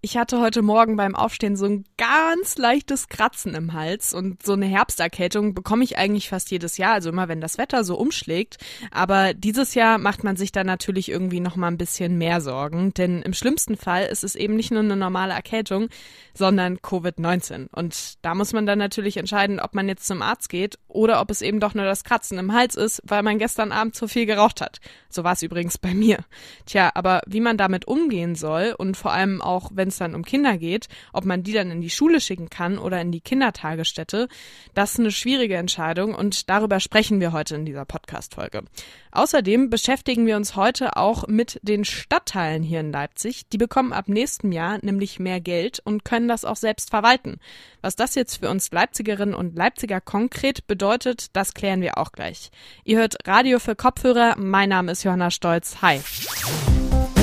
Ich hatte heute Morgen beim Aufstehen so ein ganz leichtes Kratzen im Hals und so eine Herbsterkältung bekomme ich eigentlich fast jedes Jahr, also immer wenn das Wetter so umschlägt. Aber dieses Jahr macht man sich da natürlich irgendwie noch mal ein bisschen mehr Sorgen, denn im schlimmsten Fall ist es eben nicht nur eine normale Erkältung, sondern Covid-19. Und da muss man dann natürlich entscheiden, ob man jetzt zum Arzt geht oder ob es eben doch nur das Kratzen im Hals ist, weil man gestern Abend zu viel geraucht hat. So war es übrigens bei mir. Tja, aber wie man damit umgehen soll und vor allem auch, wenn wenn es dann um Kinder geht, ob man die dann in die Schule schicken kann oder in die Kindertagesstätte, das ist eine schwierige Entscheidung und darüber sprechen wir heute in dieser Podcast-Folge. Außerdem beschäftigen wir uns heute auch mit den Stadtteilen hier in Leipzig. Die bekommen ab nächstem Jahr nämlich mehr Geld und können das auch selbst verwalten. Was das jetzt für uns Leipzigerinnen und Leipziger konkret bedeutet, das klären wir auch gleich. Ihr hört Radio für Kopfhörer. Mein Name ist Johanna Stolz. Hi.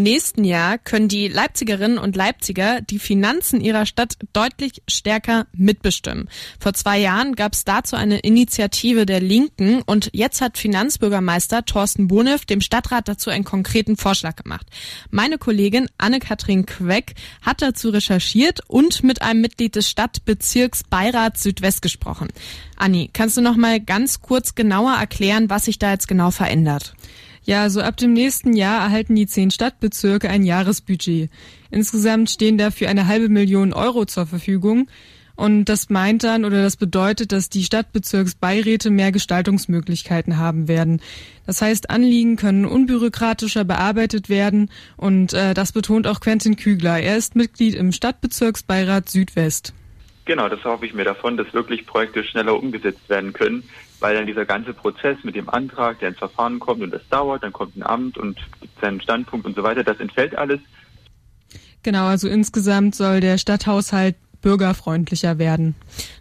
Im nächsten Jahr können die Leipzigerinnen und Leipziger die Finanzen ihrer Stadt deutlich stärker mitbestimmen. Vor zwei Jahren gab es dazu eine Initiative der Linken und jetzt hat Finanzbürgermeister Thorsten Bonev dem Stadtrat dazu einen konkreten Vorschlag gemacht. Meine Kollegin Anne-Kathrin Queck hat dazu recherchiert und mit einem Mitglied des Stadtbezirks Beirats Südwest gesprochen. Anni, kannst du noch mal ganz kurz genauer erklären, was sich da jetzt genau verändert? Ja, also ab dem nächsten Jahr erhalten die zehn Stadtbezirke ein Jahresbudget. Insgesamt stehen dafür eine halbe Million Euro zur Verfügung. Und das meint dann oder das bedeutet, dass die Stadtbezirksbeiräte mehr Gestaltungsmöglichkeiten haben werden. Das heißt, Anliegen können unbürokratischer bearbeitet werden und äh, das betont auch Quentin Kügler. Er ist Mitglied im Stadtbezirksbeirat Südwest. Genau, das hoffe ich mir davon, dass wirklich Projekte schneller umgesetzt werden können, weil dann dieser ganze Prozess mit dem Antrag, der ins Verfahren kommt und das dauert, dann kommt ein Amt und gibt seinen Standpunkt und so weiter, das entfällt alles. Genau, also insgesamt soll der Stadthaushalt bürgerfreundlicher werden.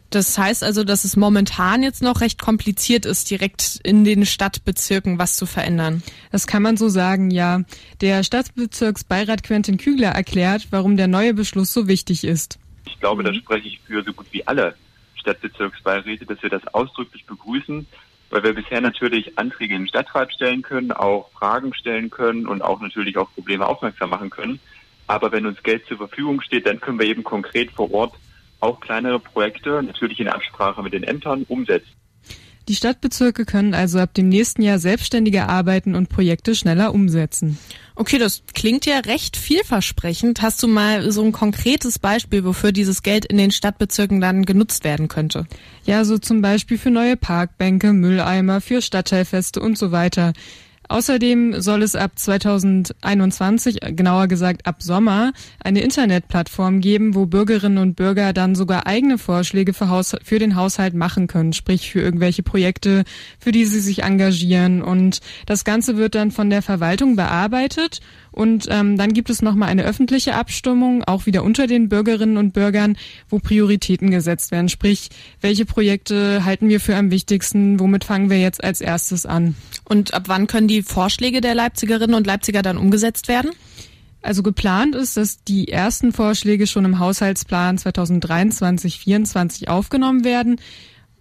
Das heißt also, dass es momentan jetzt noch recht kompliziert ist, direkt in den Stadtbezirken was zu verändern. Das kann man so sagen, ja. Der Stadtbezirksbeirat Quentin Kügler erklärt, warum der neue Beschluss so wichtig ist. Ich glaube, da spreche ich für so gut wie alle Stadtbezirksbeiräte, dass wir das ausdrücklich begrüßen, weil wir bisher natürlich Anträge im Stadtrat stellen können, auch Fragen stellen können und auch natürlich auf Probleme aufmerksam machen können. Aber wenn uns Geld zur Verfügung steht, dann können wir eben konkret vor Ort auch kleinere Projekte, natürlich in Absprache mit den Ämtern, umsetzen. Die Stadtbezirke können also ab dem nächsten Jahr selbstständiger arbeiten und Projekte schneller umsetzen. Okay, das klingt ja recht vielversprechend. Hast du mal so ein konkretes Beispiel, wofür dieses Geld in den Stadtbezirken dann genutzt werden könnte? Ja, so zum Beispiel für neue Parkbänke, Mülleimer, für Stadtteilfeste und so weiter. Außerdem soll es ab 2021, genauer gesagt ab Sommer, eine Internetplattform geben, wo Bürgerinnen und Bürger dann sogar eigene Vorschläge für, Haus für den Haushalt machen können, sprich für irgendwelche Projekte, für die sie sich engagieren. Und das Ganze wird dann von der Verwaltung bearbeitet und ähm, dann gibt es nochmal eine öffentliche Abstimmung, auch wieder unter den Bürgerinnen und Bürgern, wo Prioritäten gesetzt werden. Sprich, welche Projekte halten wir für am wichtigsten, womit fangen wir jetzt als erstes an? Und ab wann können die Vorschläge der Leipzigerinnen und Leipziger dann umgesetzt werden? Also geplant ist, dass die ersten Vorschläge schon im Haushaltsplan 2023-24 aufgenommen werden.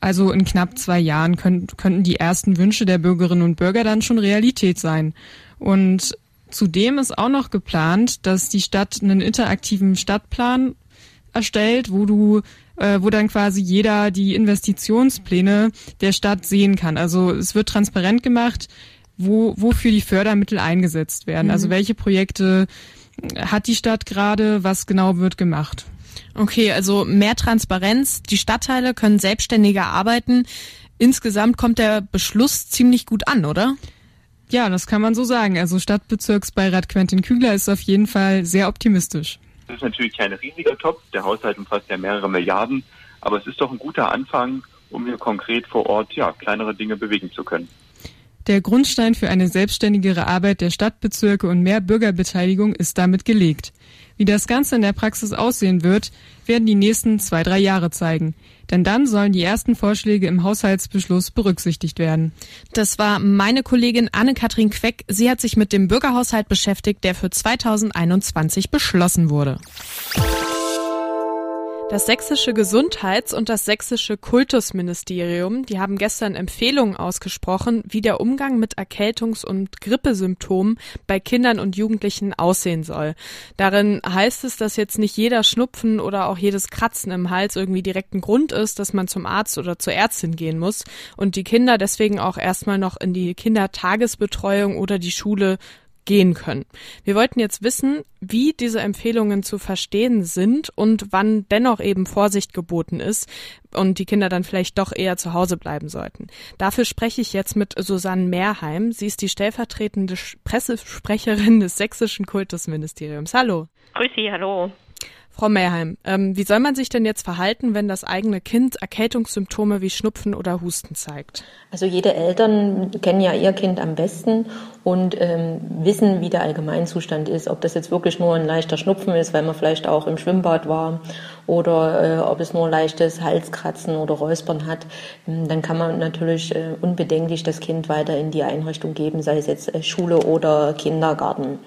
Also in knapp zwei Jahren können, könnten die ersten Wünsche der Bürgerinnen und Bürger dann schon Realität sein. Und Zudem ist auch noch geplant, dass die Stadt einen interaktiven Stadtplan erstellt, wo du äh, wo dann quasi jeder die Investitionspläne der Stadt sehen kann. Also es wird transparent gemacht, wo, wofür die Fördermittel eingesetzt werden. Mhm. Also welche Projekte hat die Stadt gerade, was genau wird gemacht. Okay, also mehr Transparenz, die Stadtteile können selbstständiger arbeiten. Insgesamt kommt der Beschluss ziemlich gut an, oder? Ja, das kann man so sagen. Also Stadtbezirksbeirat Quentin Kügler ist auf jeden Fall sehr optimistisch. Das ist natürlich kein riesiger Topf. Der Haushalt umfasst ja mehrere Milliarden. Aber es ist doch ein guter Anfang, um hier konkret vor Ort ja, kleinere Dinge bewegen zu können. Der Grundstein für eine selbstständigere Arbeit der Stadtbezirke und mehr Bürgerbeteiligung ist damit gelegt. Wie das Ganze in der Praxis aussehen wird, werden die nächsten zwei, drei Jahre zeigen. Denn dann sollen die ersten Vorschläge im Haushaltsbeschluss berücksichtigt werden. Das war meine Kollegin Anne-Kathrin Queck. Sie hat sich mit dem Bürgerhaushalt beschäftigt, der für 2021 beschlossen wurde. Das sächsische Gesundheits- und das sächsische Kultusministerium, die haben gestern Empfehlungen ausgesprochen, wie der Umgang mit Erkältungs- und Grippesymptomen bei Kindern und Jugendlichen aussehen soll. Darin heißt es, dass jetzt nicht jeder Schnupfen oder auch jedes Kratzen im Hals irgendwie direkt ein Grund ist, dass man zum Arzt oder zur Ärztin gehen muss und die Kinder deswegen auch erstmal noch in die Kindertagesbetreuung oder die Schule gehen können. Wir wollten jetzt wissen, wie diese Empfehlungen zu verstehen sind und wann dennoch eben Vorsicht geboten ist und die Kinder dann vielleicht doch eher zu Hause bleiben sollten. Dafür spreche ich jetzt mit Susanne Mehrheim. Sie ist die stellvertretende Pressesprecherin des Sächsischen Kultusministeriums. Hallo. Grüß Sie, hallo. Frau Mehrheim, ähm, wie soll man sich denn jetzt verhalten, wenn das eigene Kind Erkältungssymptome wie Schnupfen oder Husten zeigt? Also jede Eltern kennen ja ihr Kind am besten und ähm, wissen, wie der Allgemeinzustand ist. Ob das jetzt wirklich nur ein leichter Schnupfen ist, weil man vielleicht auch im Schwimmbad war oder äh, ob es nur leichtes Halskratzen oder Räuspern hat, ähm, dann kann man natürlich äh, unbedenklich das Kind weiter in die Einrichtung geben, sei es jetzt äh, Schule oder Kindergarten.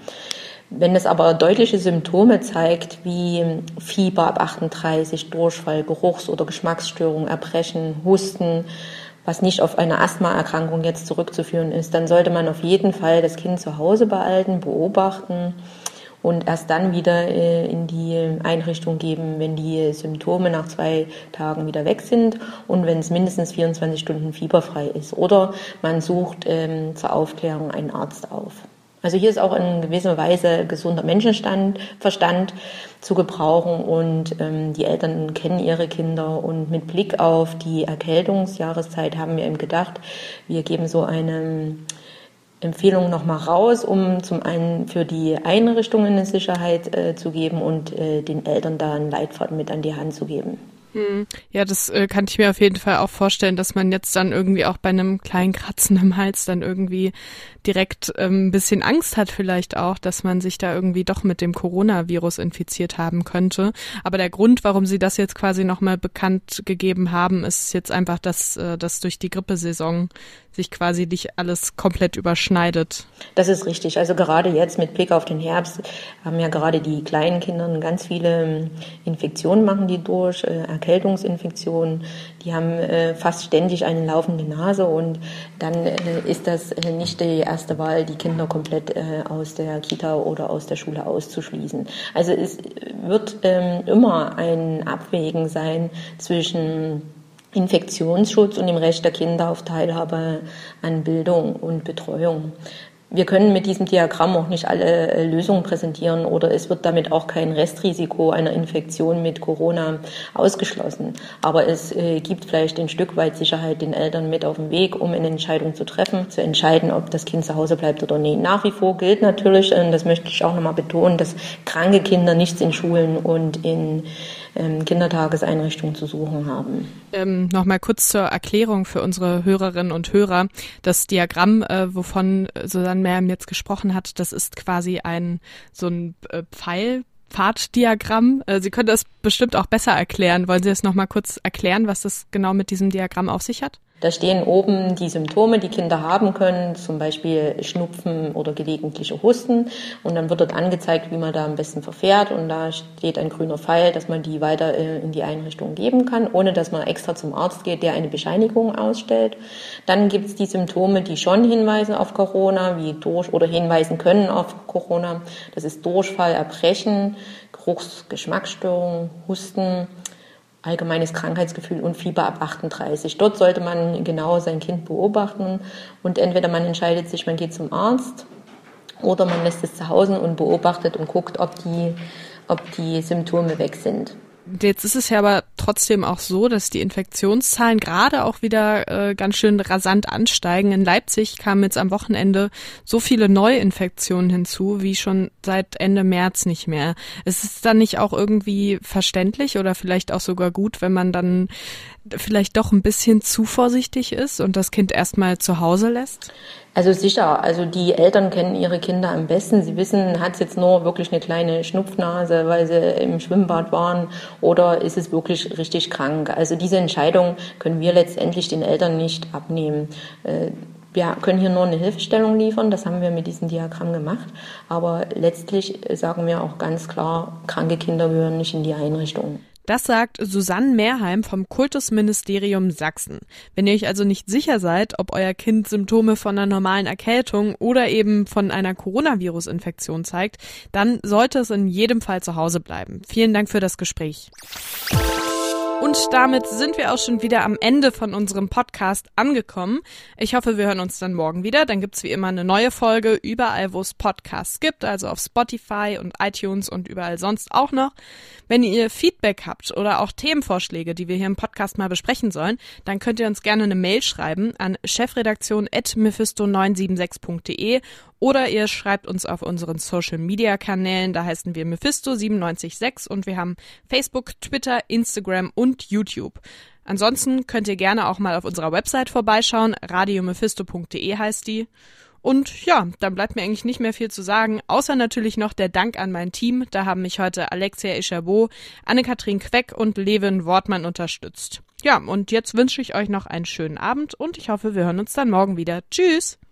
Wenn es aber deutliche Symptome zeigt, wie Fieber ab 38, Durchfall, Geruchs- oder Geschmacksstörung, Erbrechen, Husten, was nicht auf eine Asthmaerkrankung jetzt zurückzuführen ist, dann sollte man auf jeden Fall das Kind zu Hause behalten, beobachten und erst dann wieder äh, in die Einrichtung geben, wenn die Symptome nach zwei Tagen wieder weg sind und wenn es mindestens 24 Stunden fieberfrei ist. Oder man sucht ähm, zur Aufklärung einen Arzt auf. Also hier ist auch in gewisser Weise gesunder Menschenstand, Verstand zu gebrauchen und ähm, die Eltern kennen ihre Kinder und mit Blick auf die Erkältungsjahreszeit haben wir eben gedacht, wir geben so eine Empfehlung nochmal raus, um zum einen für die Einrichtungen eine Sicherheit äh, zu geben und äh, den Eltern da einen Leitfaden mit an die Hand zu geben. Hm. Ja, das äh, kann ich mir auf jeden Fall auch vorstellen, dass man jetzt dann irgendwie auch bei einem kleinen Kratzen im Hals dann irgendwie direkt ähm, ein bisschen Angst hat vielleicht auch, dass man sich da irgendwie doch mit dem Coronavirus infiziert haben könnte. Aber der Grund, warum sie das jetzt quasi nochmal bekannt gegeben haben, ist jetzt einfach, dass äh, das durch die Grippesaison sich quasi nicht alles komplett überschneidet. Das ist richtig. Also gerade jetzt mit Blick auf den Herbst haben ja gerade die kleinen Kinder ganz viele ähm, Infektionen machen die durch, äh, Erkältungsinfektionen. Die haben äh, fast ständig eine laufende Nase und dann äh, ist das nicht die erste Wahl, die Kinder komplett aus der Kita oder aus der Schule auszuschließen. Also es wird ähm, immer ein Abwägen sein zwischen Infektionsschutz und dem Recht der Kinder auf Teilhabe an Bildung und Betreuung. Wir können mit diesem Diagramm auch nicht alle äh, Lösungen präsentieren oder es wird damit auch kein Restrisiko einer Infektion mit Corona ausgeschlossen. Aber es äh, gibt vielleicht ein Stück weit Sicherheit den Eltern mit auf den Weg, um eine Entscheidung zu treffen, zu entscheiden, ob das Kind zu Hause bleibt oder nicht. Nach wie vor gilt natürlich, und das möchte ich auch nochmal betonen, dass kranke Kinder nichts in Schulen und in ähm, Kindertageseinrichtungen zu suchen haben. Ähm, Nochmal kurz zur Erklärung für unsere Hörerinnen und Hörer. Das Diagramm, äh, wovon Susanne Merm jetzt gesprochen hat, das ist quasi ein so ein äh, Pfeil. Pfaddiagramm. Äh, Sie können das bestimmt auch besser erklären. Wollen Sie es nochmal kurz erklären, was das genau mit diesem Diagramm auf sich hat? Da stehen oben die Symptome, die Kinder haben können, zum Beispiel Schnupfen oder gelegentliche Husten. Und dann wird dort angezeigt, wie man da am besten verfährt. Und da steht ein grüner Pfeil, dass man die weiter äh, in die Einrichtung geben kann, ohne dass man extra zum Arzt geht, der eine Bescheinigung ausstellt. Dann gibt es die Symptome, die schon hinweisen auf Corona, wie durch oder hinweisen können auf Corona. Das ist Durchfall, Erbrechen, Geruchs-, Geschmacksstörungen, Husten allgemeines Krankheitsgefühl und Fieber ab 38. Dort sollte man genau sein Kind beobachten und entweder man entscheidet sich, man geht zum Arzt oder man lässt es zu Hause und beobachtet und guckt, ob die, ob die Symptome weg sind. Jetzt ist es ja aber trotzdem auch so, dass die Infektionszahlen gerade auch wieder äh, ganz schön rasant ansteigen. In Leipzig kamen jetzt am Wochenende so viele Neuinfektionen hinzu, wie schon seit Ende März nicht mehr. Ist es dann nicht auch irgendwie verständlich oder vielleicht auch sogar gut, wenn man dann vielleicht doch ein bisschen zu vorsichtig ist und das Kind erstmal zu Hause lässt? Also sicher, also die Eltern kennen ihre Kinder am besten. Sie wissen, hat es jetzt nur wirklich eine kleine Schnupfnase, weil sie im Schwimmbad waren oder ist es wirklich richtig krank? Also diese Entscheidung können wir letztendlich den Eltern nicht abnehmen. Äh, wir können hier nur eine Hilfestellung liefern, das haben wir mit diesem Diagramm gemacht. Aber letztlich sagen wir auch ganz klar, kranke Kinder gehören nicht in die Einrichtung. Das sagt Susanne Mehrheim vom Kultusministerium Sachsen. Wenn ihr euch also nicht sicher seid, ob euer Kind Symptome von einer normalen Erkältung oder eben von einer Coronavirus-Infektion zeigt, dann sollte es in jedem Fall zu Hause bleiben. Vielen Dank für das Gespräch. Und damit sind wir auch schon wieder am Ende von unserem Podcast angekommen. Ich hoffe, wir hören uns dann morgen wieder. Dann gibt's wie immer eine neue Folge überall, wo es Podcasts gibt, also auf Spotify und iTunes und überall sonst auch noch. Wenn ihr Feedback habt oder auch Themenvorschläge, die wir hier im Podcast mal besprechen sollen, dann könnt ihr uns gerne eine Mail schreiben an chefredaktion.mephisto976.de oder ihr schreibt uns auf unseren Social Media Kanälen, da heißen wir Mephisto976 und wir haben Facebook, Twitter, Instagram und YouTube. Ansonsten könnt ihr gerne auch mal auf unserer Website vorbeischauen, radiomephisto.de heißt die. Und ja, dann bleibt mir eigentlich nicht mehr viel zu sagen, außer natürlich noch der Dank an mein Team. Da haben mich heute Alexia Eschabot, Anne-Kathrin Queck und Levin Wortmann unterstützt. Ja, und jetzt wünsche ich euch noch einen schönen Abend und ich hoffe, wir hören uns dann morgen wieder. Tschüss!